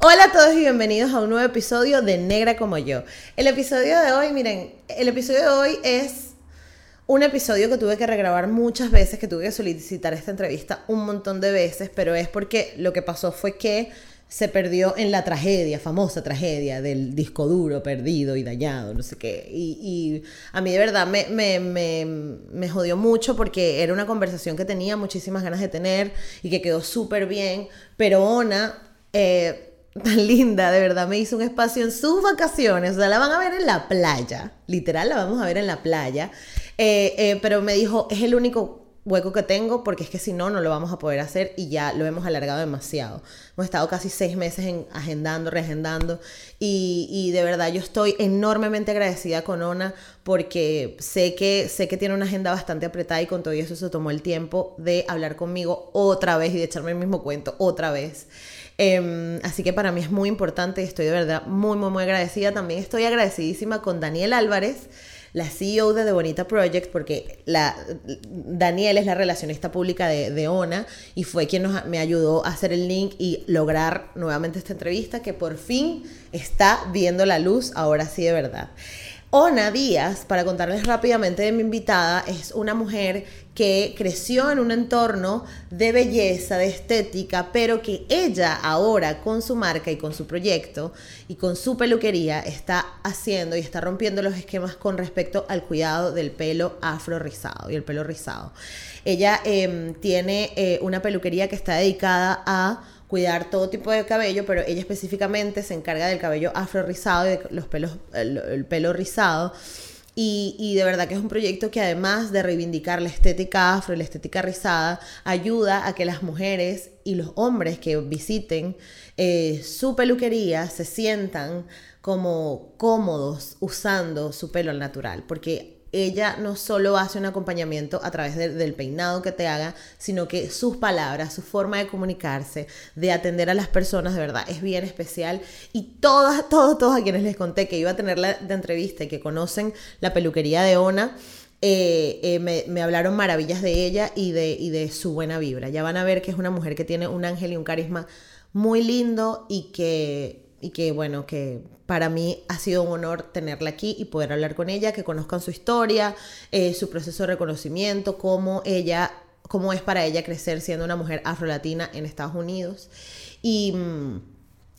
Hola a todos y bienvenidos a un nuevo episodio de Negra como yo. El episodio de hoy, miren, el episodio de hoy es un episodio que tuve que regrabar muchas veces, que tuve que solicitar esta entrevista un montón de veces, pero es porque lo que pasó fue que se perdió en la tragedia, famosa tragedia del disco duro perdido y dañado, no sé qué. Y, a mí de verdad me, me, me, jodió mucho porque era una conversación que tenía muchísimas ganas de tener y que quedó súper bien, pero Ona... Eh, tan linda, de verdad, me hizo un espacio en sus vacaciones, o sea, la van a ver en la playa, literal, la vamos a ver en la playa, eh, eh, pero me dijo, es el único hueco que tengo porque es que si no, no lo vamos a poder hacer y ya lo hemos alargado demasiado. Hemos estado casi seis meses en agendando, reagendando y, y, de verdad yo estoy enormemente agradecida con Ona porque sé que, sé que tiene una agenda bastante apretada y con todo eso se tomó el tiempo de hablar conmigo otra vez y de echarme el mismo cuento otra vez. Em, así que para mí es muy importante y estoy de verdad muy, muy, muy agradecida. También estoy agradecidísima con Daniel Álvarez, la CEO de The Bonita Project, porque Daniel es la relacionista pública de, ONA y fue quien me ayudó a hacer el link y lograr nuevamente esta entrevista que por fin está viendo la luz, ahora sí de verdad. Ona Díaz, para contarles rápidamente de mi invitada, es una mujer que creció en un entorno de belleza, de estética, pero que ella ahora con su marca y con su proyecto y con su peluquería está haciendo y está rompiendo los esquemas con respecto al cuidado del pelo afro rizado y el pelo rizado. Ella em, tiene eh, una peluquería que está dedicada a cuidar todo tipo de cabello, pero ella específicamente se encarga del cabello afro rizado y de los pelos, el, pelo rizado. Y, y, de verdad que es un proyecto que además de reivindicar la estética afro y la estética rizada, ayuda a que las mujeres y los hombres que visiten eh, su peluquería se sientan como cómodos usando su pelo al natural. Porque ella no solo hace un acompañamiento a través del peinado que te haga, sino que sus palabras, su forma de comunicarse, de atender a las personas, de verdad, es bien especial. Y todas, todos, todos a quienes les conté que iba a tener la de entrevista y que conocen la peluquería de Ona, eh, eh, me, hablaron maravillas de ella y de, y de su buena vibra. Ya van a ver que es una mujer que tiene un ángel y un carisma muy lindo y que y que bueno, que para mí ha sido un honor tenerla aquí y poder hablar con ella, que conozcan su historia, eh, su proceso de reconocimiento, cómo ella, cómo es para ella crecer siendo una mujer afrolatina en Estados Unidos. Y, mm,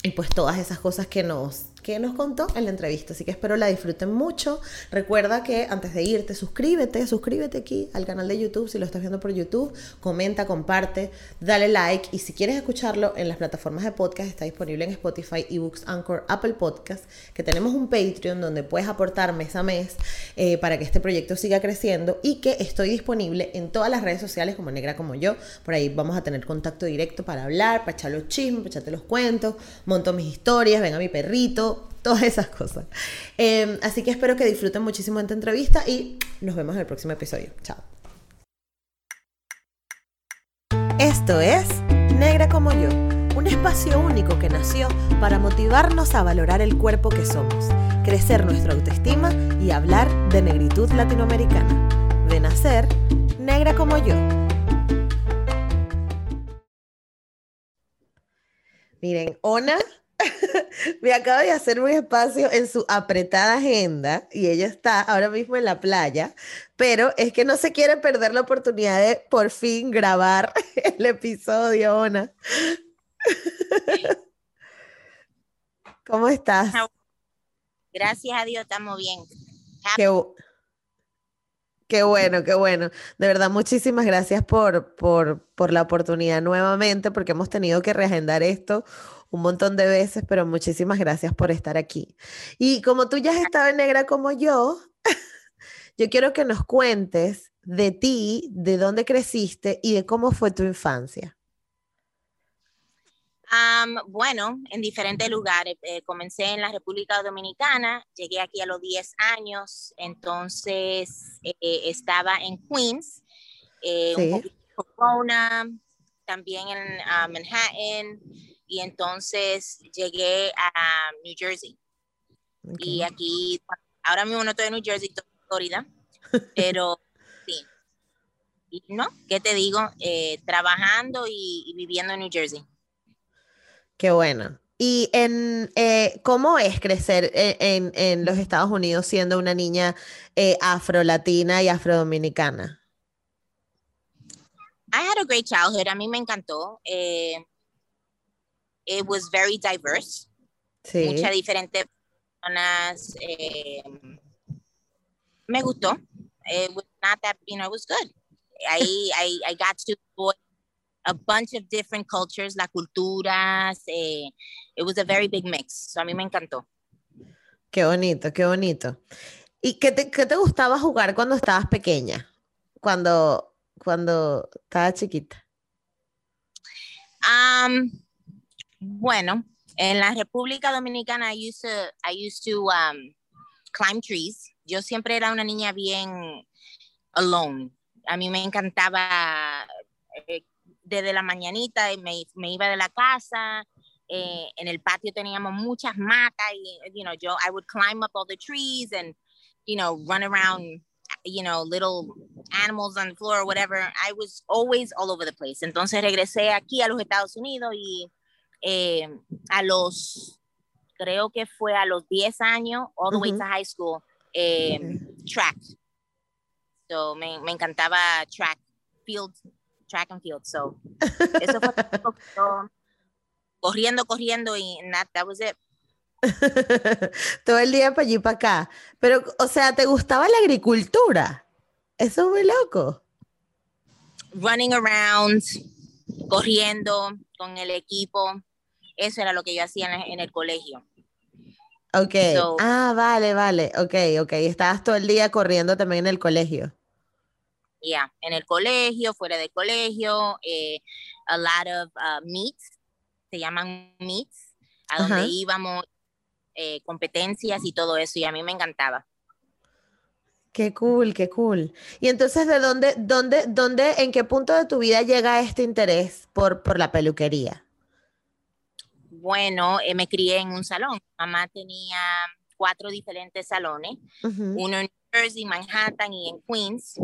y pues todas esas cosas que nos, que nos contó en la entrevista. Así que espero la disfruten mucho. Recuerda que antes de irte, suscríbete, suscríbete aquí al canal de YouTube si lo estás viendo por YouTube. Comenta, comparte, dale like. Y si quieres escucharlo en las plataformas de podcast, está disponible en Spotify, eBooks, Anchor, Apple Podcast. Que tenemos un Patreon donde puedes aportar mes a mes eh, para que este proyecto siga creciendo. Y que estoy disponible en todas las redes sociales como Negra como yo. Por ahí vamos a tener contacto directo para hablar, para echar los chismes, para echarte los cuentos. Monto mis historias, ven a mi perrito todas esas cosas. Em, así que espero que disfruten muchísimo esta entrevista y nos vemos en el próximo episodio. Chao. Esto es Negra como yo, un espacio único que nació para motivarnos a valorar el cuerpo que somos, crecer nuestra autoestima y hablar de negritud latinoamericana. De nacer, negra como yo. Miren, Ona me acaba de hacer un espacio en su apretada agenda y ella está ahora mismo en la playa, pero es que no se quiere perder la oportunidad de por fin grabar el episodio, Ona. ¿Cómo estás? Gracias a Dios, estamos bien. Qué, bueno, qué bueno. De verdad, muchísimas gracias por, por, por la oportunidad nuevamente, porque hemos tenido que reagendar esto un montón de veces, pero muchísimas gracias por estar aquí. Y como tú ya has estado en negra como yo, yo quiero que nos cuentes de ti, de dónde creciste y de cómo fue tu infancia. bueno, en diferentes lugares. Eh, comencé en la República Dominicana, llegué aquí a los 10 años, entonces eh, estaba en Queens, eh, un poquito en también en ah, Manhattan, y entonces llegué a New Jersey. Y aquí, ahora mismo no estoy en New Jersey, estoy en Florida, pero sí. Y no, ¿qué te digo? Eh, trabajando y, viviendo en New Jersey. Qué bueno. ¿Y en eh, cómo es crecer e, en, en, los Estados Unidos siendo una niña eh, afro-latina y afro-dominicana? I had a great childhood. A mí me encantó. Eh, it was very diverse. Sí. Muchas diferentes personas. Eh, me gustó. It was not that, you know, it was good. I, I, I got to a bunch of different cultures, la culturas. Eh, it was a very big mix. So a mí me encantó. Qué bonito, qué bonito. ¿Y qué te, qué te gustaba jugar cuando estabas pequeña? Cuando, cuando estabas chiquita. Bueno, en la República Dominicana I used to, I used to um, climb trees. Yo siempre era una niña bien alone. A mí me encantaba eh, desde la mañanita me, me iba de la casa. Eh, en el patio teníamos muchas matas y, you know, yo, I would climb up all the trees and, you know, run around, you know, little animals on the floor or whatever. I was always all over the place. Entonces regresé aquí a los Estados Unidos y eh, a los, creo que fue a los 10 años, all the way to high school, eh, track. So me, me encantaba track, field, track and field. So eso fue corriendo, corriendo y that, that was it. Todo el día para allí para acá. Pero, o sea, ¿te gustaba la agricultura? Eso es muy loco. Running around, corriendo con el equipo. Eso era lo que yo hacía en, el colegio. Ok. ah, vale, vale. Ok, ok. Estabas todo el día corriendo también en el colegio. Yeah, en el colegio, fuera del colegio, eh, a lot of uh, meets, se llaman meets, a donde íbamos, eh, competencias y todo eso, y a mí me encantaba. Qué cool, qué cool. Y entonces, ¿de dónde, dónde, dónde, en qué punto de tu vida llega este interés por, por la peluquería? Bueno, eh, me crié en un salón. Mamá tenía cuatro diferentes salones, uno en Jersey, Manhattan y en Queens.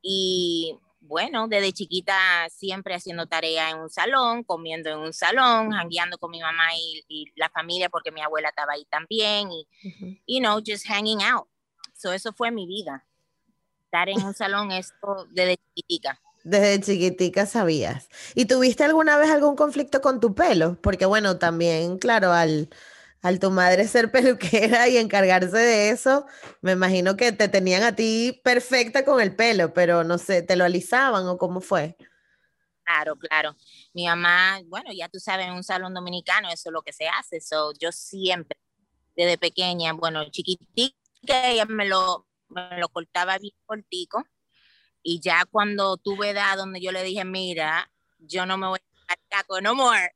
Y bueno, desde chiquita siempre haciendo tarea en un salón, comiendo en un salón, jangueando con mi mamá y, la familia porque mi abuela estaba ahí también y, you know, just hanging out. So eso fue mi vida. Estar en un salón, esto desde chiquitica. Desde chiquitica sabías. ¿Y tuviste alguna vez algún conflicto con tu pelo? Porque bueno, también, claro, al, al tu madre ser peluquera y encargarse de eso, me imagino que te tenían a ti perfecta con el pelo, pero no sé, ¿te lo alisaban o cómo fue? Claro, claro. Mi mamá, bueno, ya tú sabes, en un salón dominicano eso es lo que se hace. So, yo siempre, desde pequeña, bueno, chiquitica, ella me lo, me lo cortaba bien cortico y ya cuando tuve edad donde yo le dije, mira, yo no me voy a no more,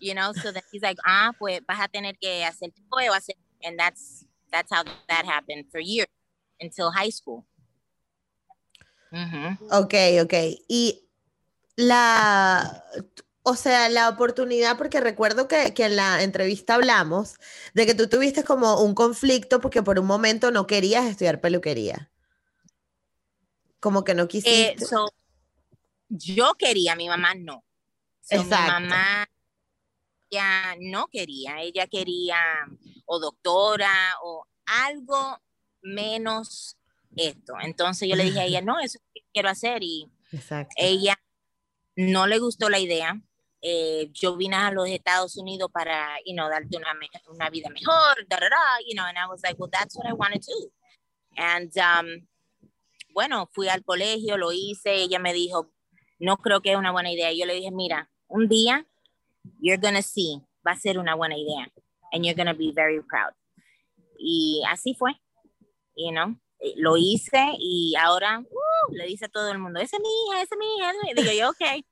you know, so then he's like, ah, pues vas a tener que hacer o hacer, and that's, that's how that happened for years, until high school. Ok, ok. Y la, o sea, la oportunidad, porque recuerdo que, que, en la entrevista hablamos de que tú tuviste como un conflicto porque por un momento no querías estudiar peluquería. Como que no eh, quisiste. yo quería, mi mamá no. Mi mamá ya no quería, ella quería o doctora o algo menos esto. Entonces yo le dije a ella, no, eso es lo que quiero hacer y ella no le gustó la idea. Eh, yo vine a los Estados Unidos para, you know, darte una, una vida mejor, da, da, da, you know, and I was like, well, that's what I want to do. And um, bueno, fui al colegio, lo hice, ella me dijo, no creo que es una buena idea. Yo le dije, mira, un día, you're gonna see, va a ser una buena idea, and you're gonna be very proud. Y así fue, you know, eh, lo hice y ahora uh, le dice a todo el mundo, esa es mi hija, esa es mi hija. Y digo yo, ok.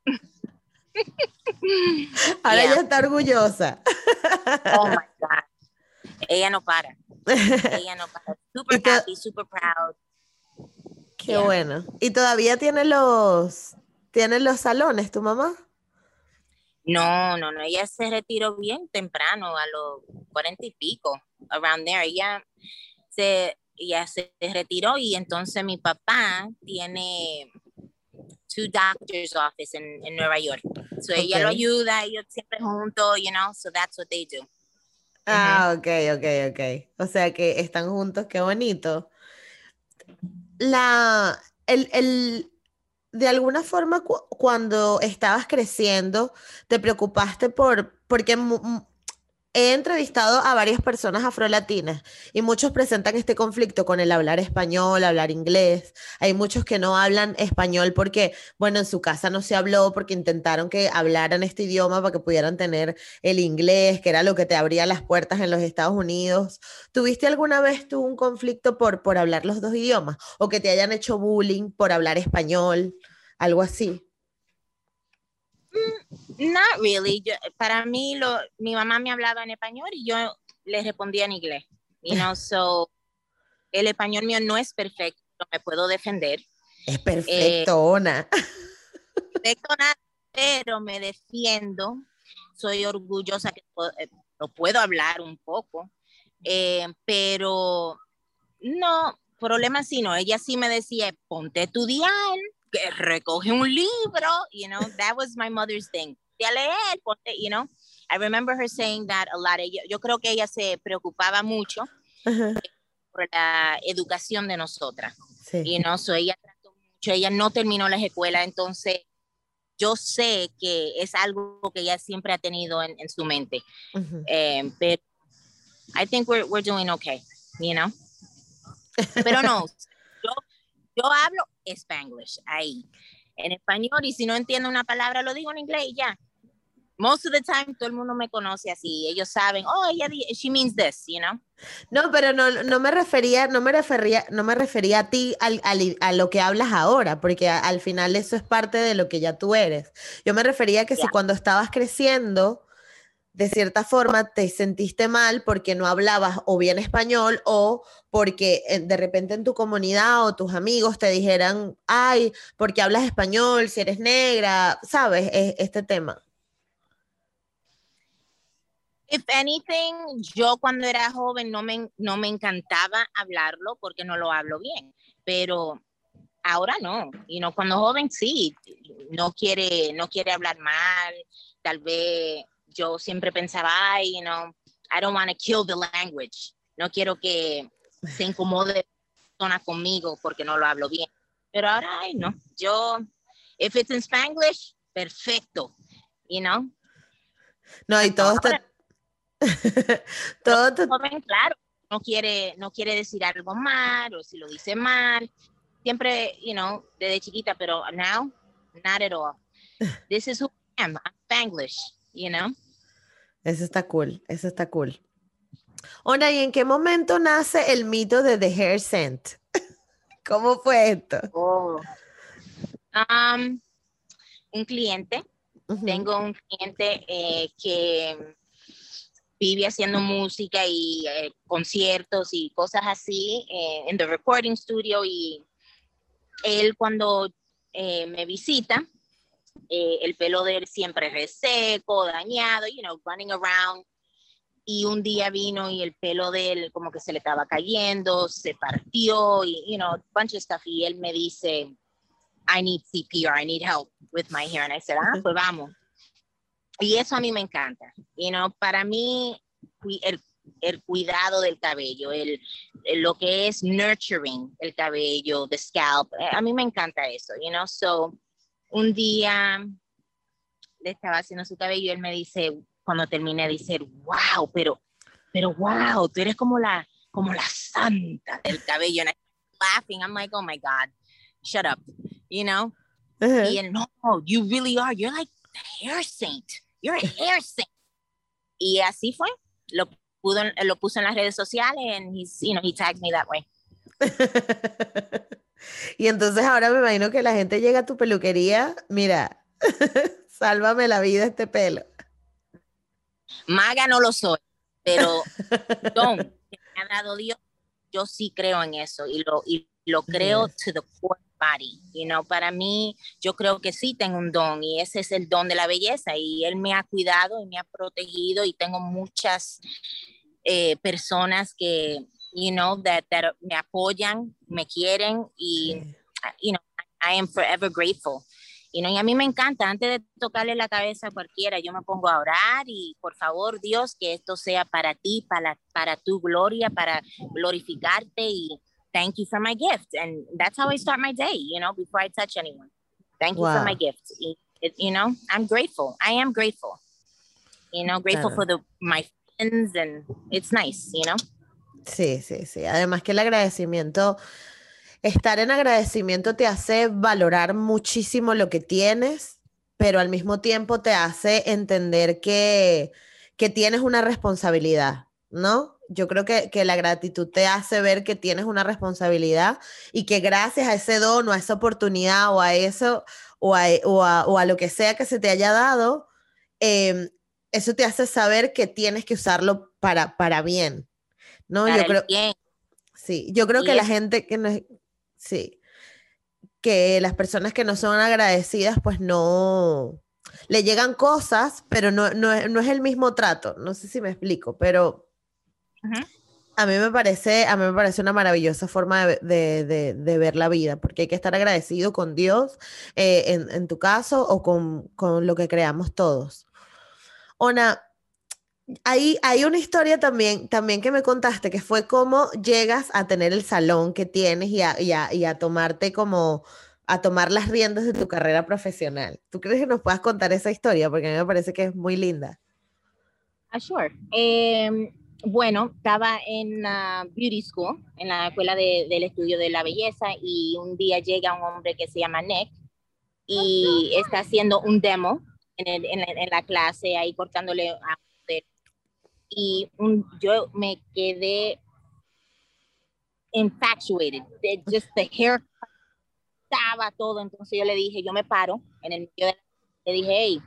Ahora ella está orgullosa. Oh my God. Ella no para. Ella no para. Super happy, super proud. Qué bueno. ¿Y todavía tiene los, tiene los salones tu mamá? No, no, no, ella se retiró bien temprano, a los cuarenta y pico, around there. Ella se, ella se retiró y entonces mi papá tiene two doctor's office en, Nueva York. So ella lo ayuda, ellos siempre juntos, you know, so that's what they do. Ah, ok, ok, ok. O sea que están juntos, qué bonito. La, el, el, de alguna forma, cuando estabas creciendo, te preocupaste por, porque He entrevistado a varias personas afrolatinas y muchos presentan este conflicto con el hablar español, hablar inglés. Hay muchos que no hablan español porque, bueno, en su casa no se habló porque intentaron que hablaran este idioma para que pudieran tener el inglés, que era lo que te abría las puertas en los Estados Unidos. ¿Tuviste alguna vez tú un conflicto por, por hablar los dos idiomas o que te hayan hecho bullying por hablar español, algo así? Mm, not really. para mí, lo, mi mamá me hablaba en español y yo le respondía en inglés. You know, so el español mío no es perfecto, me puedo defender. Es perfecto, eh, Perfecto, pero me defiendo. Soy orgullosa que eh, lo puedo hablar un poco, eh, pero no, problema sí no. Ella sí me decía, ponte tu dial recoge un libro, you know, that was my mother's thing. De leer, you know, I remember her saying that a lot. Yo, yo creo que ella se preocupaba mucho por la educación de nosotras. Sí. You know, so ella trató mucho, ella no terminó la escuela, entonces yo sé que es algo que ella siempre ha tenido en, en su mente. eh, pero I think we're, we're doing okay, you know. Pero no, yo, yo hablo Spanglish ahí, en español, y si no entiendo una palabra, lo digo en inglés y ya. Most of the time, todo el mundo me conoce así. Ellos saben, oh, ella, she means this, you know. No, pero no, no me refería, no me refería, no me refería a ti al, al, a lo que hablas ahora, porque al final eso es parte de lo que ya tú eres. Yo me refería a que si cuando estabas creciendo, de cierta forma te sentiste mal porque no hablabas o bien español o porque eh, de repente en tu comunidad o tus amigos te dijeran, ay, porque hablas español, si eres negra, ¿sabes? este tema. If anything, yo cuando era joven no me, no me encantaba hablarlo porque no lo hablo bien, pero ahora no. Y no, cuando joven sí, no quiere, no quiere hablar mal, tal vez yo siempre pensaba, ay, you know, I don't want to kill the language. No quiero que se incomode persona conmigo porque no lo hablo bien. Pero ahora, ay, no. Yo, if it's in Spanglish, perfecto. You know? No, y todo está... todo claro, no quiere, no quiere decir algo mal o si lo dice mal. Siempre, you know, desde chiquita, pero now, not at all. This is who I am. I'm Spanglish, you know? Eso está cool, eso está cool. Ona, ¿y en qué momento nace el mito de The Hair Scent? ¿Cómo fue esto? Oh. Um, un cliente, tengo un cliente eh, que vive haciendo música y eh, conciertos y cosas así eh, en the recording studio y él cuando me visita, eh, el pelo de él siempre reseco, dañado, you know, running around. Y un día vino y el pelo de él como que se le estaba cayendo, se partió y, you know, a bunch of stuff. Y él me dice, I need CPR, I need help with my hair. And I said, ah, pues vamos. Y eso a mí me encanta. You know, para mí, el, el cuidado del cabello, el, lo que es nurturing el cabello, the scalp, eh, a mí me encanta eso, you know, so un día le estaba haciendo su cabello y él me dice, cuando terminé, dice, wow, pero, pero wow, tú eres como la, como la santa del cabello. And I'm laughing, I'm like, oh my God, shut up, you know? Y él, no, you really are, you're like a hair saint, you're a hair saint. y así fue, lo, pudo, lo puso en las redes sociales and he's, you know, he tagged me that way. Y entonces ahora me imagino que la gente llega a tu peluquería, mira, sálvame la vida este pelo. Maga no lo soy, pero don que me ha dado Dios, yo sí creo en eso y lo, y lo creo to the core body. You know, para mí, yo creo que sí tengo un don y ese es el don de la belleza y él me ha cuidado y me ha protegido y tengo muchas eh, personas que you know, that, that me apoyan, me quieren y, you know, I am forever grateful. Y, no, y a mí me encanta, antes de tocarle la cabeza a cualquiera, yo me pongo a orar y por favor, Dios, que esto sea para ti, para, para tu gloria, para glorificarte y thank you for my gift. And that's how I start my day, you know, before I touch anyone. Thank you for my gift. you know, I'm grateful. I am grateful. You know, grateful for the, my friends and it's nice, you know. Sí, sí, sí. Además que el agradecimiento estar en agradecimiento te hace valorar muchísimo lo que tienes, pero al mismo tiempo te hace entender que, que tienes una responsabilidad, ¿no? Yo creo que, que, la gratitud te hace ver que tienes una responsabilidad y que gracias a ese don o a esa oportunidad o a eso o a, o a, o a lo que sea que se te haya dado, em, eso te hace saber que tienes que usarlo para, para bien, ¿no? yo creo, Sí, yo creo que la gente que nos, Sí. Que las personas que no son agradecidas, pues no. Le llegan cosas, pero no, no, es el mismo trato. No sé si me explico, pero. A mí me parece, a mí me parece una maravillosa forma de, ver la vida, porque hay que estar agradecido con Dios, eh, en, en, tu caso, o con, con, lo que creamos todos. Ona, hay, hay una historia también, también que me contaste, que fue cómo llegas a tener el salón que tienes y a, y a, y a tomarte como, a tomar las riendas de tu carrera profesional. ¿Tú crees que nos puedas contar esa historia? Porque a mí me parece que es muy linda. Ah, sure. Em, bueno, estaba en la beauty school, en la escuela de, del estudio de la belleza, y un día llega un hombre que se llama Nick y está haciendo un demo en, en, en la clase, ahí cortándole a y un, yo me quedé infatuated, just the hair estaba todo, entonces yo le dije, yo me paro en el medio de la, le dije, hey,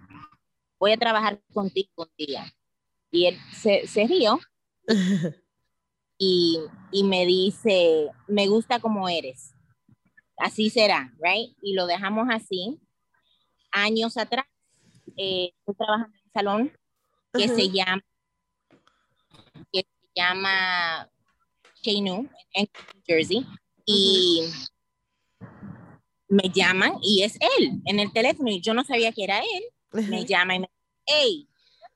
voy a trabajar contigo un día. Y él se, se rió y, y me dice, me gusta como eres. Así será, right? Y lo dejamos así. Años atrás, eh, estoy trabajando en un salón que se llama llama Chenu en Jersey y me llaman y es él en el teléfono y yo no sabía que era él. Me llama y me dice, hey,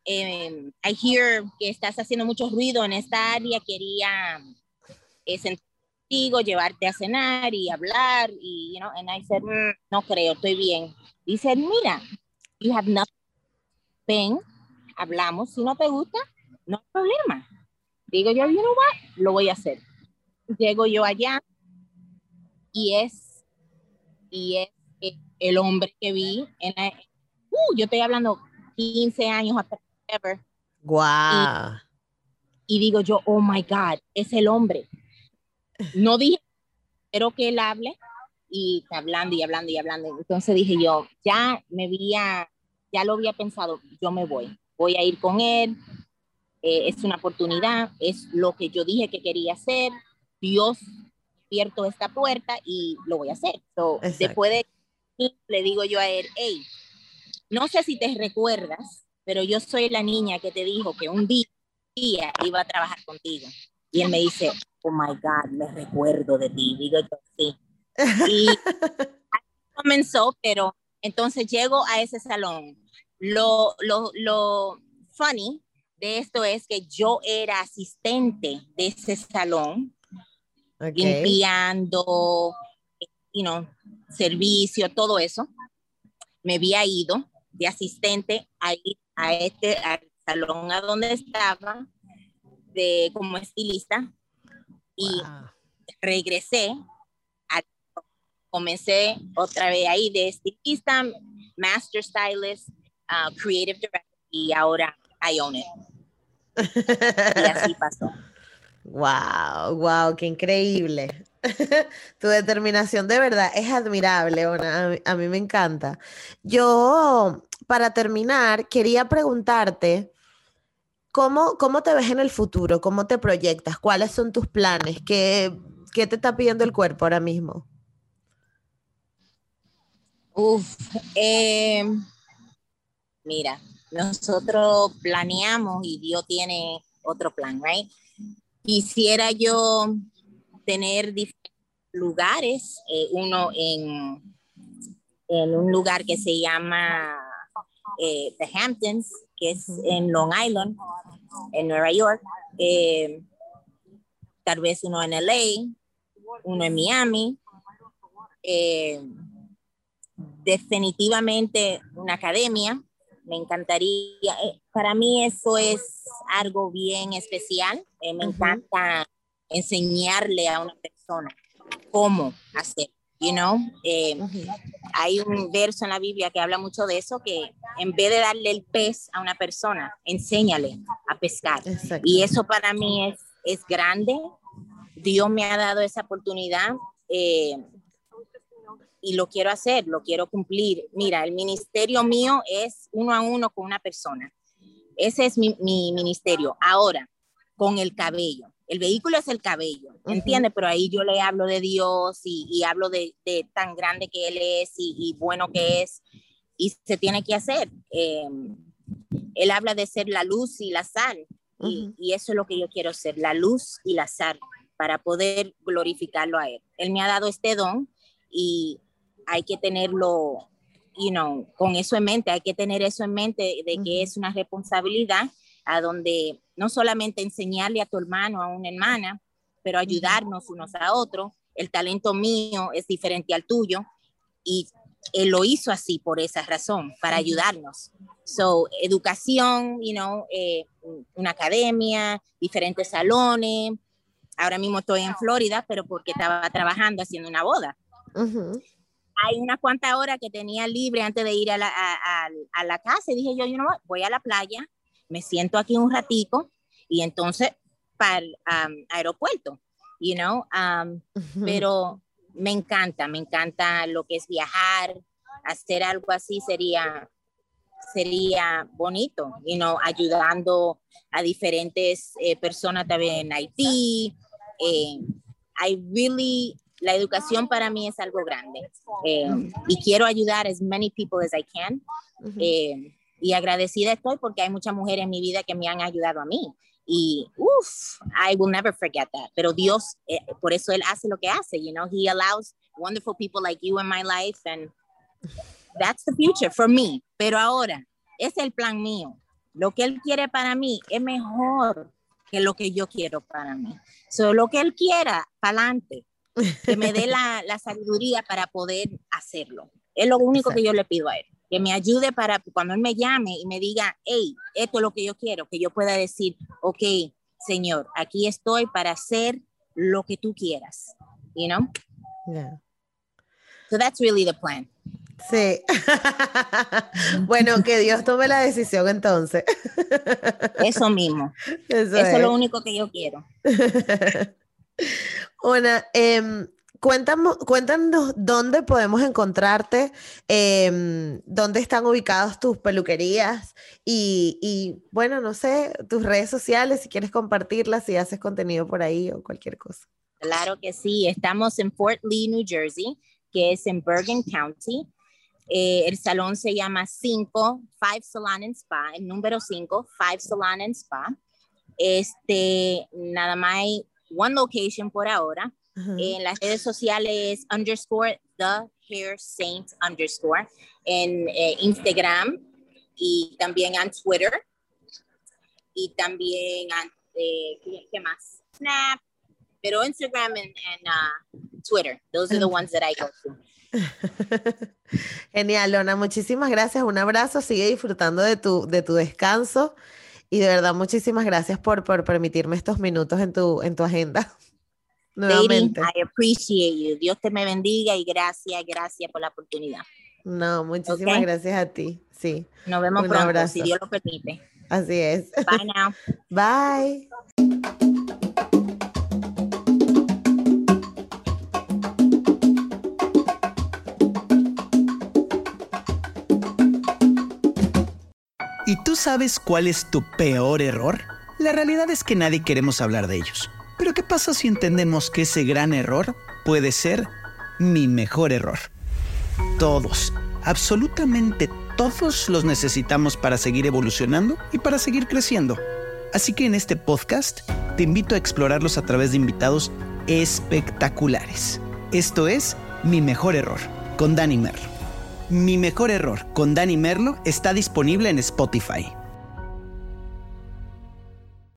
em, I hear que estás haciendo mucho ruido en esta área, quería eh, contigo, llevarte a cenar y hablar y, you know, and I said, mm, no creo, estoy bien. Dice, mira, you have nothing. Ven, hablamos, si no te gusta, no hay problema Digo yo, you know what? Lo voy a hacer. Llego yo allá y es, y es el hombre que vi en la, uh, yo estoy hablando 15 años atrás. Wow. Y, y, digo yo, oh my God, es el hombre. No dije, pero que él hable y hablando y hablando y hablando. Entonces dije yo, ya me había, ya lo había pensado, yo me voy, voy a ir con él, eh, es una oportunidad, es lo que yo dije que quería hacer, Dios abierto esta puerta y lo voy a hacer. después de le digo yo a él, hey, no sé si te recuerdas, pero yo soy la niña que te dijo que un día iba a trabajar contigo. Y él me dice, oh my God, me recuerdo de ti. Digo yo, sí. Y comenzó, pero entonces llego a ese salón. Lo, lo, lo funny de esto es que yo era asistente de ese salón, limpiando, you know, servicio, todo eso. Me había ido de asistente a a este al salón a donde estaba de como estilista y regresé comencé otra vez ahí de estilista, master stylist, uh, creative director y ahora I own it. Y así pasó. Wow, wow, qué increíble. tu determinación de verdad es admirable, A, mí, me encanta. Yo, para terminar, quería preguntarte, ¿cómo, ¿cómo te ves en el futuro? ¿Cómo te proyectas? ¿Cuáles son tus planes? ¿Qué, qué te está pidiendo el cuerpo ahora mismo? Uf, eh, mira, nosotros planeamos y Dios tiene otro plan, right? Quisiera yo tener diferentes lugares, eh, uno en, en un lugar que se llama eh, The Hamptons, que es en Long Island, en Nueva York. Eh, tal vez uno en LA, uno en Miami. Definitivamente una academia. Me encantaría, para mí eso es algo bien especial. me encanta enseñarle a una persona cómo hacer you know. Eh, hay un verso en la Biblia que habla mucho de eso, que en vez de darle el pez a una persona, enséñale a pescar. Y eso para mí es, es grande. Dios me ha dado esa oportunidad eh, y lo quiero hacer, lo quiero cumplir. Mira, el ministerio mío es uno a uno con una persona. Ese es mi, mi ministerio. Ahora, con el cabello el vehículo es el cabello, ¿entiendes? Pero ahí yo le hablo de Dios y, hablo de, tan grande que Él es y, bueno que es, y se tiene que hacer. Em, él habla de ser la luz y la sal, y, y, eso es lo que yo quiero ser, la luz y la sal, para poder glorificarlo a Él. Él me ha dado este don y hay que tenerlo, you know, con eso en mente, hay que tener eso en mente de que es una responsabilidad a donde no solamente enseñarle a tu hermano, a una hermana, pero ayudarnos unos a otros. El talento mío es diferente al tuyo y él lo hizo así por esa razón, para ayudarnos. So, educación, you know, eh, una academia, diferentes salones. Ahora mismo estoy en Florida, pero porque estaba trabajando haciendo una boda. Hay unas cuantas horas que tenía libre antes de ir a la, a, la casa y dije yo, you know voy a la playa, me siento aquí un ratico y entonces para el aeropuerto, you know, pero me encanta, me encanta lo que es viajar, hacer algo así sería sería bonito, you know, ayudando a diferentes eh, personas también en Haití. Eh, I really, la educación para mí es algo grande eh, y quiero ayudar as many people as I can. Y agradecida estoy porque hay muchas mujeres en mi vida que me han ayudado a mí. Y, uff, I will never forget that. Pero Dios, eh, por eso Él hace lo que hace, you know, He allows wonderful people like you in my life and that's the future for me. Pero ahora, es el plan mío. Lo que Él quiere para mí es mejor que lo que yo quiero para mí. So, lo que Él quiera, para adelante. Que me dé la, la, sabiduría para poder hacerlo. Es lo único que yo le pido a Él que me ayude para cuando él me llame y me diga, hey, esto es lo que yo quiero, que yo pueda decir, ok, Señor, aquí estoy para hacer lo que tú quieras, you know? Yeah. So that's really the plan. Sí. bueno, que Dios tome la decisión entonces. Eso mismo. Eso, es. lo único que yo quiero. Una, eh, Cuéntanos, cuéntanos dónde podemos encontrarte, em, dónde están ubicadas tus peluquerías y, bueno, no sé, tus redes sociales, si quieres compartirlas, si haces contenido por ahí o cualquier cosa. Claro que sí, estamos en Fort Lee, New Jersey, que es en Bergen County. Eh, el salón se llama 5, 5 Salon and Spa, el número 5, 5 Salon and Spa. Este, nada más one location por ahora en las redes sociales underscore the hair saint underscore en eh, Instagram y también en Twitter y también eh, ¿qué, más? Snap, pero Instagram y uh, Twitter. Those are the ones that I go to. Genial, Lona. Muchísimas gracias. Un abrazo. Sigue disfrutando de tu, de tu descanso. Y de verdad, muchísimas gracias por, por permitirme estos minutos en tu, en tu agenda. Nuevamente. I appreciate you. Dios te me bendiga y gracias, gracias por la oportunidad. No, muchísimas gracias a ti. Sí. Nos vemos pronto, si Dios lo permite. Así es. Bye now. Bye. ¿Y tú sabes cuál es tu peor error? La realidad es que nadie queremos hablar de ellos. Pero ¿qué pasa si entendemos que ese gran error puede ser mi mejor error? Todos, absolutamente todos los necesitamos para seguir evolucionando y para seguir creciendo. Así que en este podcast te invito a explorarlos a través de invitados espectaculares. Esto es Mi Mejor Error con Danny Merlo. Mi mejor error con Dani Merlo está disponible en Spotify.